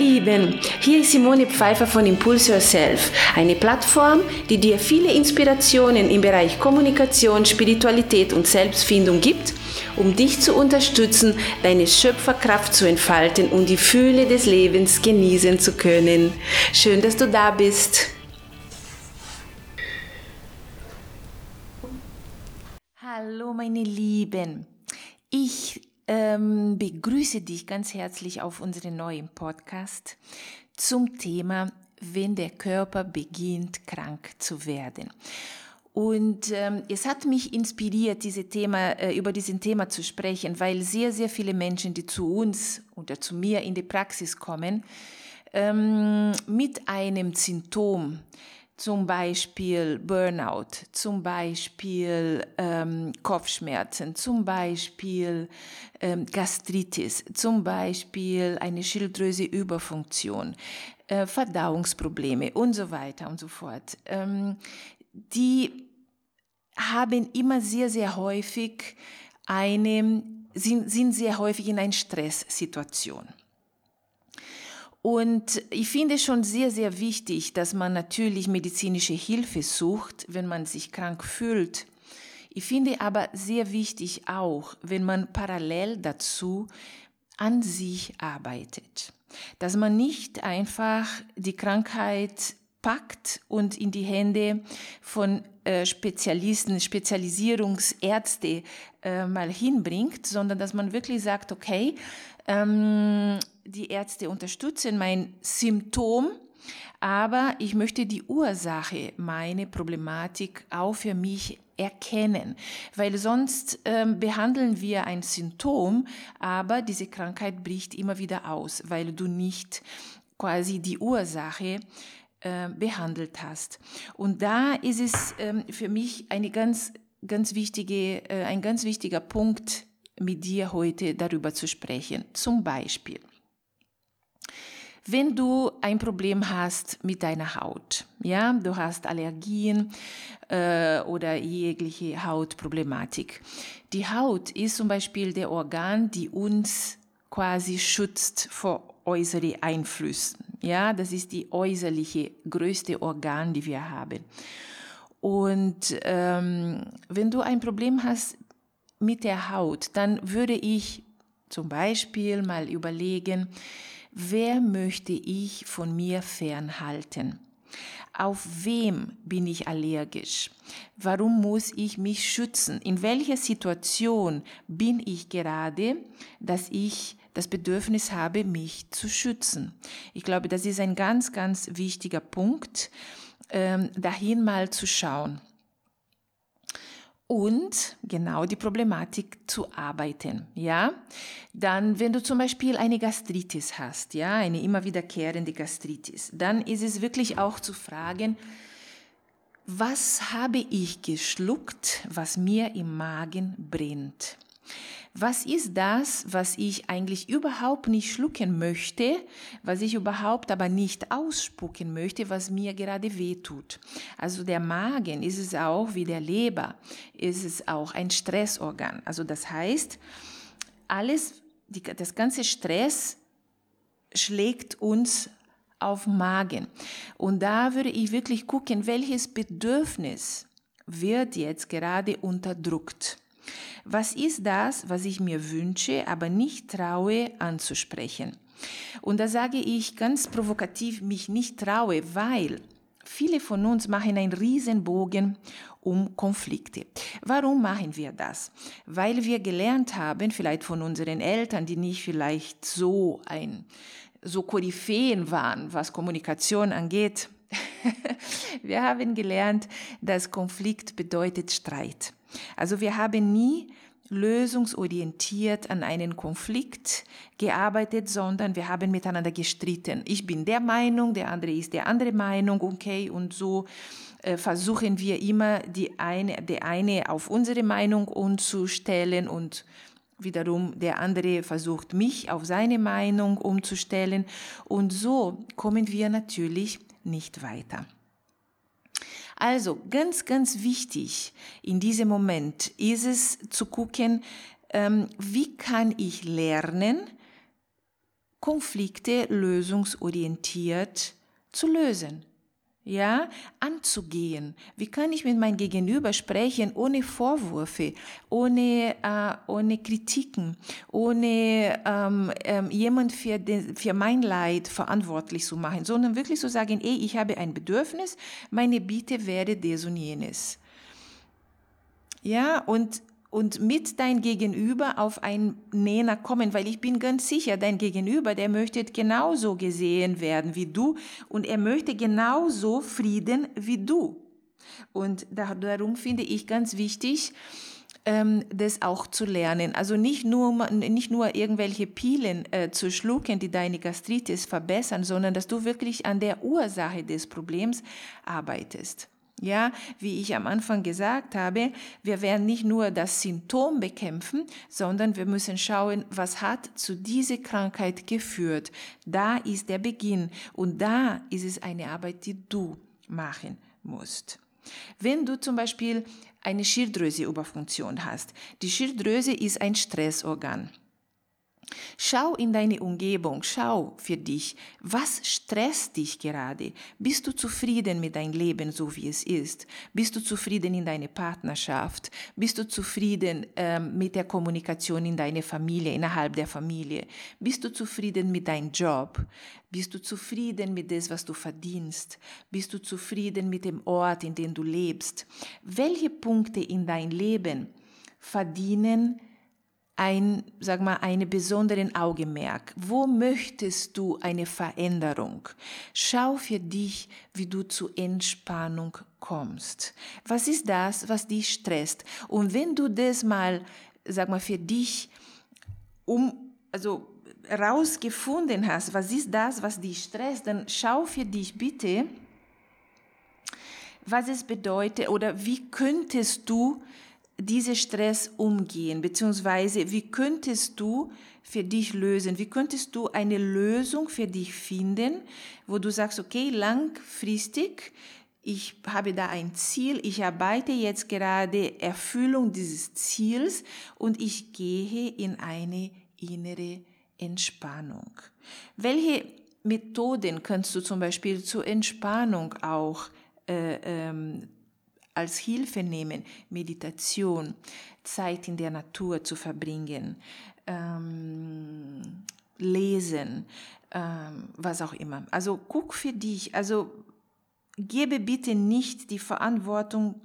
Lieben, hier ist Simone Pfeiffer von Impulse Yourself, eine Plattform, die dir viele Inspirationen im Bereich Kommunikation, Spiritualität und Selbstfindung gibt, um dich zu unterstützen, deine Schöpferkraft zu entfalten und die Fühle des Lebens genießen zu können. Schön, dass du da bist. Hallo meine Lieben, ich ähm, begrüße dich ganz herzlich auf unserem neuen Podcast zum Thema, wenn der Körper beginnt krank zu werden. Und ähm, es hat mich inspiriert, diese Thema, äh, über diesen Thema zu sprechen, weil sehr, sehr viele Menschen, die zu uns oder zu mir in die Praxis kommen, ähm, mit einem Symptom, zum Beispiel Burnout, zum Beispiel ähm, Kopfschmerzen, zum Beispiel ähm, Gastritis, zum Beispiel eine Schilddrüseüberfunktion, äh, Verdauungsprobleme und so weiter und so fort. Ähm, die haben immer sehr, sehr häufig eine, sind, sind sehr häufig in einer Stresssituation. Und ich finde schon sehr, sehr wichtig, dass man natürlich medizinische Hilfe sucht, wenn man sich krank fühlt. Ich finde aber sehr wichtig auch, wenn man parallel dazu an sich arbeitet. Dass man nicht einfach die Krankheit packt und in die Hände von äh, Spezialisten, Spezialisierungsärzte äh, mal hinbringt, sondern dass man wirklich sagt, okay, ähm, die Ärzte unterstützen mein Symptom, aber ich möchte die Ursache, meine Problematik auch für mich erkennen, weil sonst ähm, behandeln wir ein Symptom, aber diese Krankheit bricht immer wieder aus, weil du nicht quasi die Ursache äh, behandelt hast. Und da ist es ähm, für mich eine ganz, ganz wichtige, äh, ein ganz wichtiger Punkt, mit dir heute darüber zu sprechen. Zum Beispiel, wenn du ein Problem hast mit deiner Haut, ja, du hast Allergien äh, oder jegliche Hautproblematik. Die Haut ist zum Beispiel der Organ, die uns quasi schützt vor äußeren Einflüssen. Ja, das ist die äußerliche größte Organ, die wir haben. Und ähm, wenn du ein Problem hast mit der Haut, dann würde ich zum Beispiel mal überlegen, wer möchte ich von mir fernhalten? Auf wem bin ich allergisch? Warum muss ich mich schützen? In welcher Situation bin ich gerade, dass ich das Bedürfnis habe, mich zu schützen? Ich glaube, das ist ein ganz, ganz wichtiger Punkt, ähm, dahin mal zu schauen und genau die Problematik zu arbeiten, ja. Dann, wenn du zum Beispiel eine Gastritis hast, ja, eine immer wiederkehrende Gastritis, dann ist es wirklich auch zu fragen, was habe ich geschluckt, was mir im Magen brennt? Was ist das, was ich eigentlich überhaupt nicht schlucken möchte, was ich überhaupt aber nicht ausspucken möchte, was mir gerade wehtut. Also der Magen ist es auch wie der Leber, ist es auch ein Stressorgan. Also das heißt, alles, die, das ganze Stress schlägt uns auf Magen. Und da würde ich wirklich gucken, welches Bedürfnis wird jetzt gerade unterdrückt. Was ist das, was ich mir wünsche, aber nicht traue anzusprechen? Und da sage ich ganz provokativ, mich nicht traue, weil viele von uns machen einen Riesenbogen um Konflikte. Warum machen wir das? Weil wir gelernt haben, vielleicht von unseren Eltern, die nicht vielleicht so ein so Koryphäen waren, was Kommunikation angeht. wir haben gelernt, dass Konflikt bedeutet Streit. Also wir haben nie lösungsorientiert an einen Konflikt gearbeitet, sondern wir haben miteinander gestritten. Ich bin der Meinung, der andere ist der andere Meinung, okay, und so äh, versuchen wir immer die eine, der eine auf unsere Meinung umzustellen und wiederum der andere versucht mich auf seine Meinung umzustellen und so kommen wir natürlich nicht weiter. Also ganz, ganz wichtig in diesem Moment ist es zu gucken, ähm, wie kann ich lernen, Konflikte lösungsorientiert zu lösen ja, anzugehen. Wie kann ich mit meinem Gegenüber sprechen ohne Vorwürfe, ohne, äh, ohne Kritiken, ohne ähm, ähm, jemand für, den, für mein Leid verantwortlich zu machen, sondern wirklich zu sagen, ey, ich habe ein Bedürfnis, meine Bitte wäre des und jenes. Ja, und und mit dein Gegenüber auf einen Nenner kommen, weil ich bin ganz sicher, dein Gegenüber, der möchte genauso gesehen werden wie du und er möchte genauso Frieden wie du. Und darum finde ich ganz wichtig, ähm, das auch zu lernen. Also nicht nur, nicht nur irgendwelche Pilen äh, zu schlucken, die deine Gastritis verbessern, sondern dass du wirklich an der Ursache des Problems arbeitest. Ja, wie ich am Anfang gesagt habe, wir werden nicht nur das Symptom bekämpfen, sondern wir müssen schauen, was hat zu dieser Krankheit geführt. Da ist der Beginn und da ist es eine Arbeit, die du machen musst. Wenn du zum Beispiel eine Schilddrüseüberfunktion hast, die Schilddrüse ist ein Stressorgan. Schau in deine Umgebung, schau für dich, was stresst dich gerade? Bist du zufrieden mit deinem Leben, so wie es ist? Bist du zufrieden in deiner Partnerschaft? Bist du zufrieden ähm, mit der Kommunikation in deiner Familie, innerhalb der Familie? Bist du zufrieden mit deinem Job? Bist du zufrieden mit dem, was du verdienst? Bist du zufrieden mit dem Ort, in dem du lebst? Welche Punkte in dein Leben verdienen ein, sag mal, eine besonderen Augenmerk. Wo möchtest du eine Veränderung? Schau für dich, wie du zu Entspannung kommst. Was ist das, was dich stresst? Und wenn du das mal, sag mal, für dich um, also rausgefunden hast, was ist das, was dich stresst, dann schau für dich bitte, was es bedeutet oder wie könntest du diese Stress umgehen, beziehungsweise wie könntest du für dich lösen, wie könntest du eine Lösung für dich finden, wo du sagst, okay, langfristig, ich habe da ein Ziel, ich arbeite jetzt gerade Erfüllung dieses Ziels und ich gehe in eine innere Entspannung. Welche Methoden kannst du zum Beispiel zur Entspannung auch äh, ähm, als Hilfe nehmen, Meditation, Zeit in der Natur zu verbringen, ähm, lesen, ähm, was auch immer. Also guck für dich, also gebe bitte nicht die Verantwortung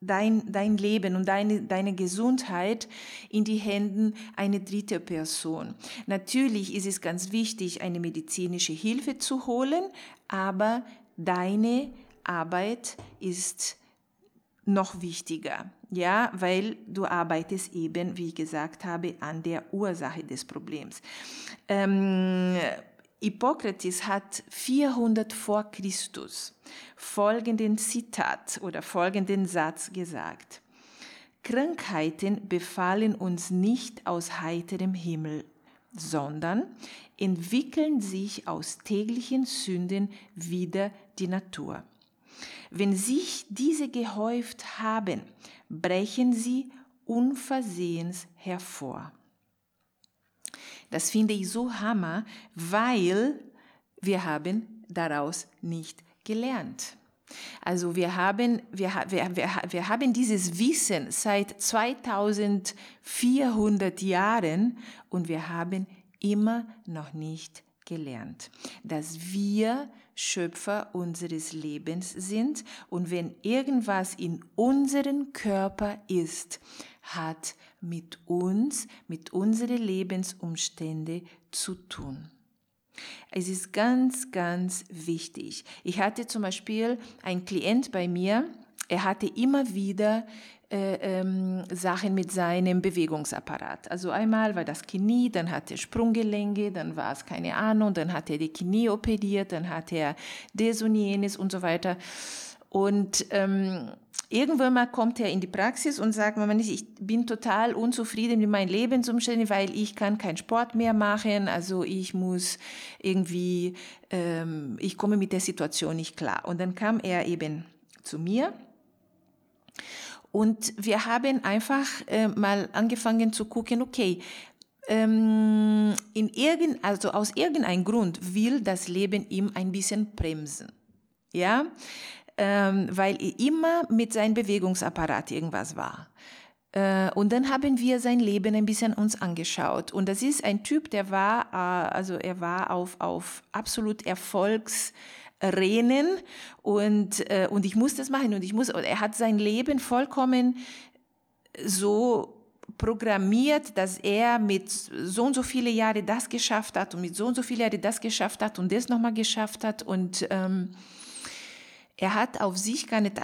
dein, dein Leben und deine, deine Gesundheit in die Händen einer dritten Person. Natürlich ist es ganz wichtig, eine medizinische Hilfe zu holen, aber deine Arbeit ist noch wichtiger, ja, weil du arbeitest eben, wie ich gesagt habe, an der Ursache des Problems. Ähm, Hippokrates hat 400 vor Christus folgenden Zitat oder folgenden Satz gesagt. Krankheiten befallen uns nicht aus heiterem Himmel, sondern entwickeln sich aus täglichen Sünden wieder die Natur. Wenn sich diese gehäuft haben, brechen sie unversehens hervor. Das finde ich so hammer, weil wir haben daraus nicht gelernt. Also wir haben, wir, wir, wir, wir haben dieses Wissen seit 2400 Jahren und wir haben immer noch nicht gelernt, dass wir Schöpfer unseres Lebens sind und wenn irgendwas in unserem Körper ist, hat mit uns, mit unseren Lebensumständen zu tun. Es ist ganz, ganz wichtig. Ich hatte zum Beispiel einen Klient bei mir, er hatte immer wieder äh, ähm, Sachen mit seinem Bewegungsapparat. Also einmal war das Knie, dann hat er Sprunggelenke, dann war es keine Ahnung, dann hat er die Knie operiert, dann hat er das und jenes und so weiter. Und ähm, irgendwann mal kommt er in die Praxis und sagt, man, ich bin total unzufrieden mit meinen Lebensumständen, weil ich kann keinen Sport mehr machen, also ich muss irgendwie, ähm, ich komme mit der Situation nicht klar. Und dann kam er eben zu mir und wir haben einfach äh, mal angefangen zu gucken, okay, ähm, in irgend, also aus irgendeinem Grund will das Leben ihm ein bisschen bremsen. Ja, ähm, weil er immer mit seinem Bewegungsapparat irgendwas war. Äh, und dann haben wir sein Leben ein bisschen uns angeschaut. Und das ist ein Typ, der war, äh, also er war auf, auf absolut Erfolgsrennen und, äh, und ich muss das machen und ich muss, er hat sein Leben vollkommen so programmiert, dass er mit so und so viele Jahre das geschafft hat und mit so und so viele Jahre das geschafft hat und das nochmal geschafft hat und ähm, er hat auf sich gar nicht,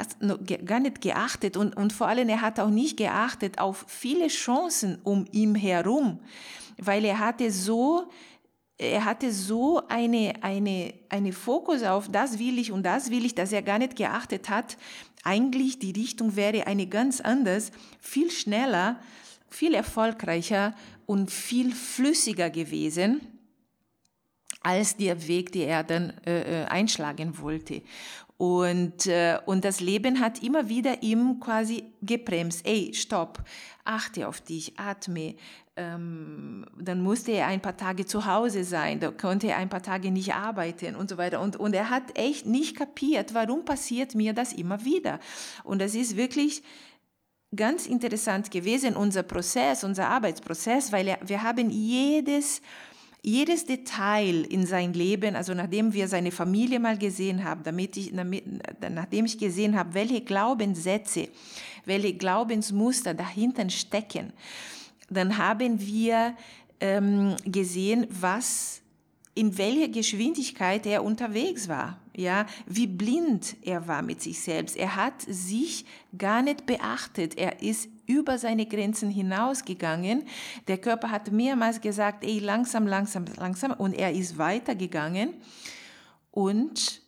gar nicht geachtet und, und vor allem er hat auch nicht geachtet auf viele Chancen um ihn herum, weil er hatte so, er hatte so eine, eine, eine Fokus auf das will ich und das will ich, dass er gar nicht geachtet hat. Eigentlich die Richtung wäre eine ganz anders, viel schneller, viel erfolgreicher und viel flüssiger gewesen als der Weg, den er dann äh, äh einschlagen wollte. Und, äh, und das Leben hat immer wieder ihm quasi gebremst. Ey, stopp, achte auf dich, atme. Ähm, dann musste er ein paar Tage zu Hause sein, da konnte er ein paar Tage nicht arbeiten und so weiter. Und, und er hat echt nicht kapiert, warum passiert mir das immer wieder. Und das ist wirklich ganz interessant gewesen, unser Prozess, unser Arbeitsprozess, weil er, wir haben jedes jedes Detail in sein Leben, also nachdem wir seine Familie mal gesehen haben, damit ich, damit, nachdem ich gesehen habe, welche Glaubenssätze, welche Glaubensmuster dahinter stecken, dann haben wir ähm, gesehen, was in welcher Geschwindigkeit er unterwegs war, ja, wie blind er war mit sich selbst. Er hat sich gar nicht beachtet. Er ist über seine Grenzen hinausgegangen. Der Körper hat mehrmals gesagt, ey, langsam, langsam, langsam. Und er ist weitergegangen und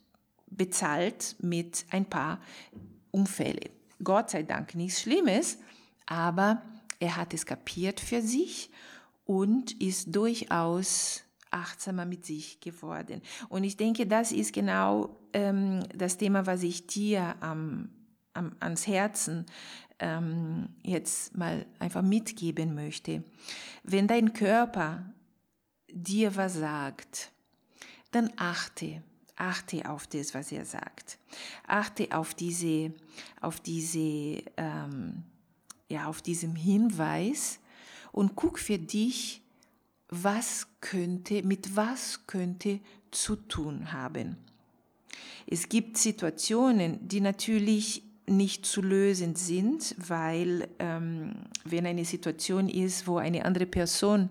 bezahlt mit ein paar Unfälle. Gott sei Dank nichts Schlimmes, aber er hat es kapiert für sich und ist durchaus achtsamer mit sich geworden. Und ich denke, das ist genau ähm, das Thema, was ich dir am, am, ans Herzen ähm, jetzt mal einfach mitgeben möchte. Wenn dein Körper dir was sagt, dann achte, achte auf das, was er sagt. Achte auf diese, auf diese, ähm, ja, auf diesem Hinweis und guck für dich, was könnte, mit was könnte zu tun haben. Es gibt Situationen, die natürlich nicht zu lösen sind, weil ähm, wenn eine Situation ist, wo eine andere Person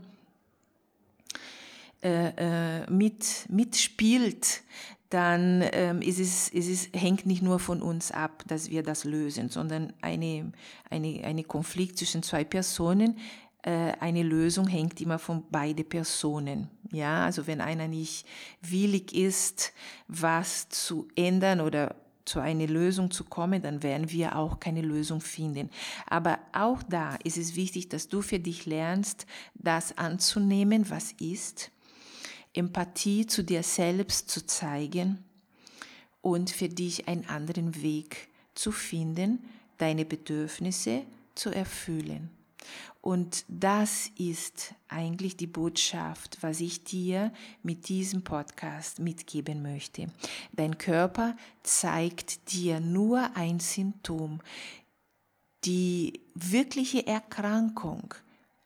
äh, äh, mit, mitspielt, dann ähm, ist es, ist es, hängt nicht nur von uns ab, dass wir das lösen, sondern eine, eine, eine Konflikt zwischen zwei Personen äh, eine Lösung hängt immer von beiden Personen. Ja, also wenn einer nicht willig ist, was zu ändern oder zu einer Lösung zu kommen, dann werden wir auch keine Lösung finden. Aber auch da ist es wichtig, dass du für dich lernst, das anzunehmen, was ist, Empathie zu dir selbst zu zeigen und für dich einen anderen Weg zu finden, deine Bedürfnisse zu erfüllen. Und das ist eigentlich die Botschaft, was ich dir mit diesem Podcast mitgeben möchte. Dein Körper zeigt dir nur ein Symptom. Die wirkliche Erkrankung,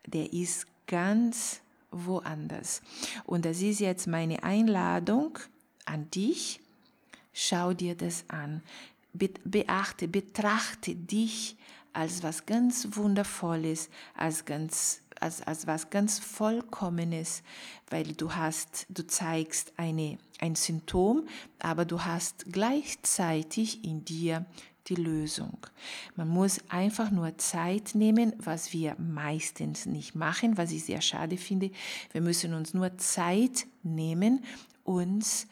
der ist ganz woanders. Und das ist jetzt meine Einladung an dich. Schau dir das an. Beachte, betrachte dich als was ganz Wundervolles, als ganz als, als was ganz Vollkommenes, weil du hast, du zeigst eine, ein Symptom, aber du hast gleichzeitig in dir die Lösung. Man muss einfach nur Zeit nehmen, was wir meistens nicht machen, was ich sehr schade finde. Wir müssen uns nur Zeit nehmen, uns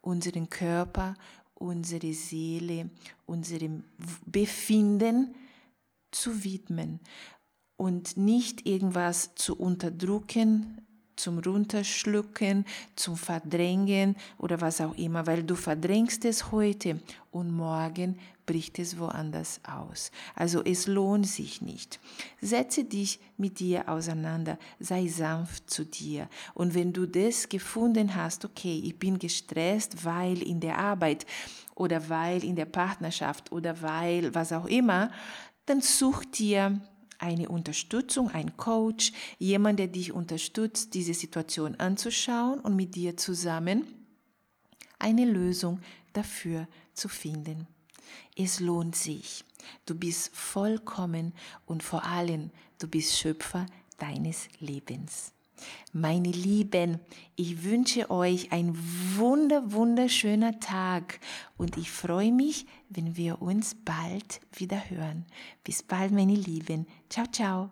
unseren Körper, unsere Seele, unserem Befinden zu widmen und nicht irgendwas zu unterdrücken, zum Runterschlucken, zum Verdrängen oder was auch immer, weil du verdrängst es heute und morgen bricht es woanders aus. Also es lohnt sich nicht. Setze dich mit dir auseinander, sei sanft zu dir. Und wenn du das gefunden hast, okay, ich bin gestresst, weil in der Arbeit oder weil in der Partnerschaft oder weil was auch immer, dann such dir eine Unterstützung, ein Coach, jemand, der dich unterstützt, diese Situation anzuschauen und mit dir zusammen eine Lösung dafür zu finden. Es lohnt sich. Du bist vollkommen und vor allem du bist Schöpfer deines Lebens. Meine Lieben, ich wünsche euch ein wunder, wunderschöner Tag und ich freue mich, wenn wir uns bald wieder hören. Bis bald, meine Lieben. Ciao, ciao.